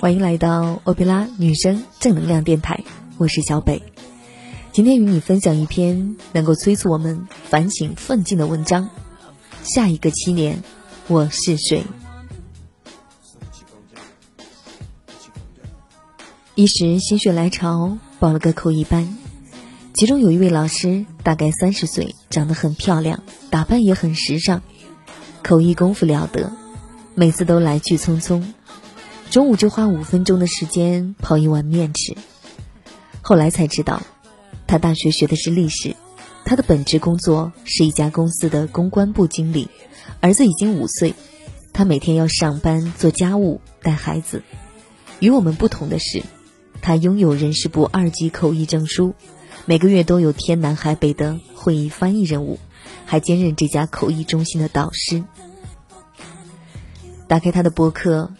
欢迎来到欧贝拉女生正能量电台，我是小北。今天与你分享一篇能够催促我们反省奋进的文章。下一个七年，我是谁？一时心血来潮，报了个口译班。其中有一位老师，大概三十岁，长得很漂亮，打扮也很时尚，口译功夫了得，每次都来去匆匆，中午就花五分钟的时间泡一碗面吃。后来才知道，他大学学的是历史，他的本职工作是一家公司的公关部经理，儿子已经五岁，他每天要上班做家务带孩子。与我们不同的是，他拥有人事部二级口译证书。每个月都有天南海北的会议翻译任务，还兼任这家口译中心的导师。打开他的博客，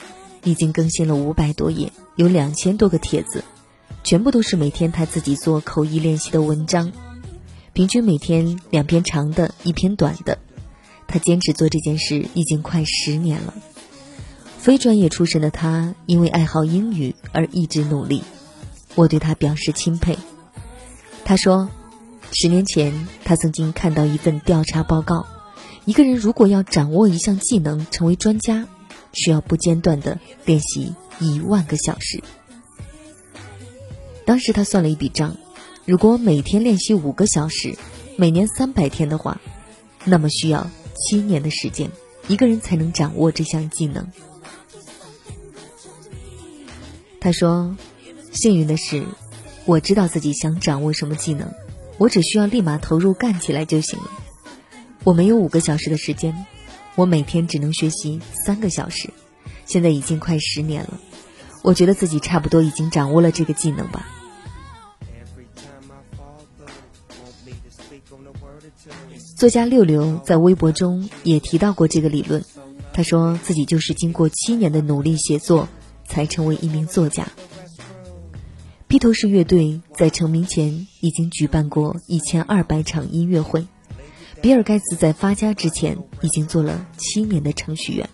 已经更新了五百多页，有两千多个帖子，全部都是每天他自己做口译练习的文章，平均每天两篇长的，一篇短的。他坚持做这件事已经快十年了。非专业出身的他，因为爱好英语而一直努力，我对他表示钦佩。他说，十年前他曾经看到一份调查报告，一个人如果要掌握一项技能成为专家，需要不间断的练习一万个小时。当时他算了一笔账，如果每天练习五个小时，每年三百天的话，那么需要七年的时间，一个人才能掌握这项技能。他说，幸运的是。我知道自己想掌握什么技能，我只需要立马投入干起来就行了。我没有五个小时的时间，我每天只能学习三个小时。现在已经快十年了，我觉得自己差不多已经掌握了这个技能吧。作家六六在微博中也提到过这个理论，他说自己就是经过七年的努力写作，才成为一名作家。披头士乐队在成名前已经举办过一千二百场音乐会，比尔盖茨在发家之前已经做了七年的程序员。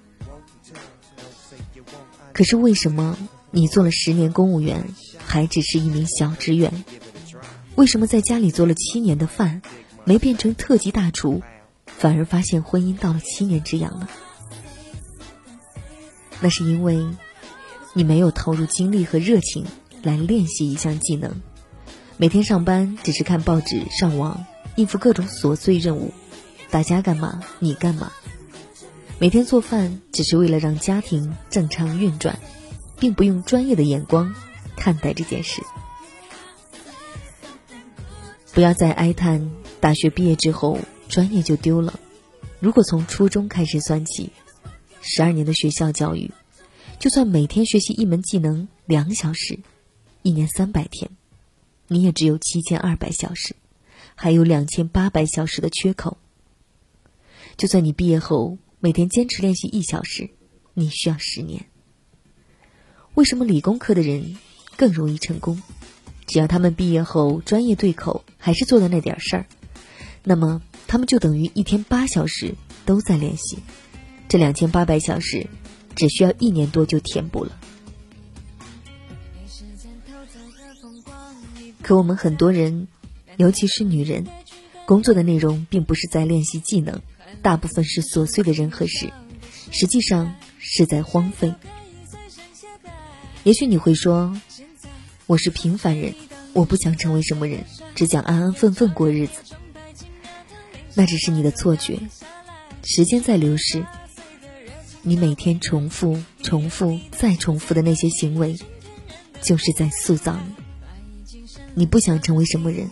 可是为什么你做了十年公务员，还只是一名小职员？为什么在家里做了七年的饭，没变成特级大厨，反而发现婚姻到了七年之痒呢？那是因为你没有投入精力和热情。来练习一项技能，每天上班只是看报纸、上网，应付各种琐碎任务。大家干嘛，你干嘛？每天做饭只是为了让家庭正常运转，并不用专业的眼光看待这件事。不要再哀叹大学毕业之后专业就丢了。如果从初中开始算起，十二年的学校教育，就算每天学习一门技能两小时。一年三百天，你也只有七千二百小时，还有两千八百小时的缺口。就算你毕业后每天坚持练习一小时，你需要十年。为什么理工科的人更容易成功？只要他们毕业后专业对口，还是做的那点事儿，那么他们就等于一天八小时都在练习，这两千八百小时只需要一年多就填补了。可我们很多人，尤其是女人，工作的内容并不是在练习技能，大部分是琐碎的人和事，实际上是在荒废。也许你会说，我是平凡人，我不想成为什么人，只想安安分分过日子。那只是你的错觉，时间在流逝，你每天重复、重复、再重复的那些行为，就是在塑造你。你不想成为什么人，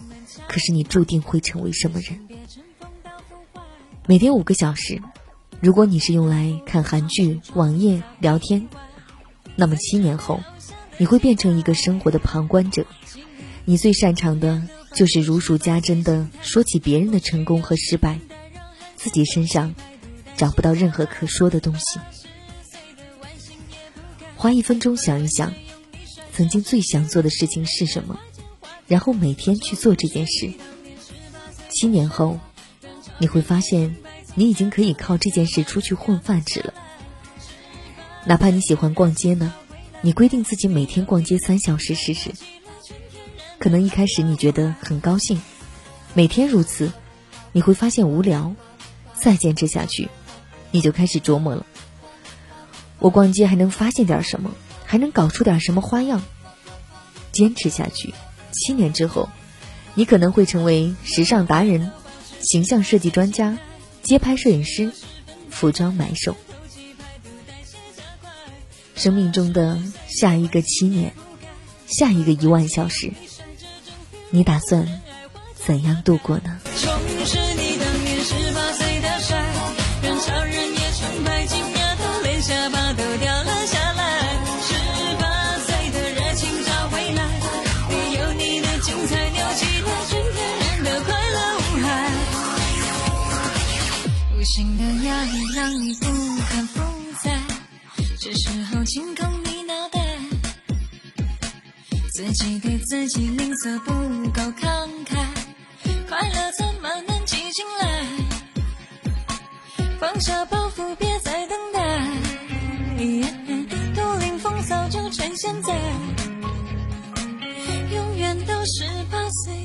可是你注定会成为什么人。每天五个小时，如果你是用来看韩剧、网页、聊天，那么七年后，你会变成一个生活的旁观者。你最擅长的就是如数家珍的说起别人的成功和失败，自己身上找不到任何可说的东西。花一分钟想一想，曾经最想做的事情是什么？然后每天去做这件事，七年后，你会发现你已经可以靠这件事出去混饭吃了。哪怕你喜欢逛街呢，你规定自己每天逛街三小时试试。可能一开始你觉得很高兴，每天如此，你会发现无聊，再坚持下去，你就开始琢磨了。我逛街还能发现点什么？还能搞出点什么花样？坚持下去，七年之后，你可能会成为时尚达人、形象设计专家、街拍摄影师、服装买手。生命中的下一个七年，下一个一万小时，你打算怎样度过呢？是时候清空你脑袋，自己对自己吝啬不够慷慨，快乐怎么能挤进来？放下包袱，别再等待，独领风骚就趁现在，永远都十八岁。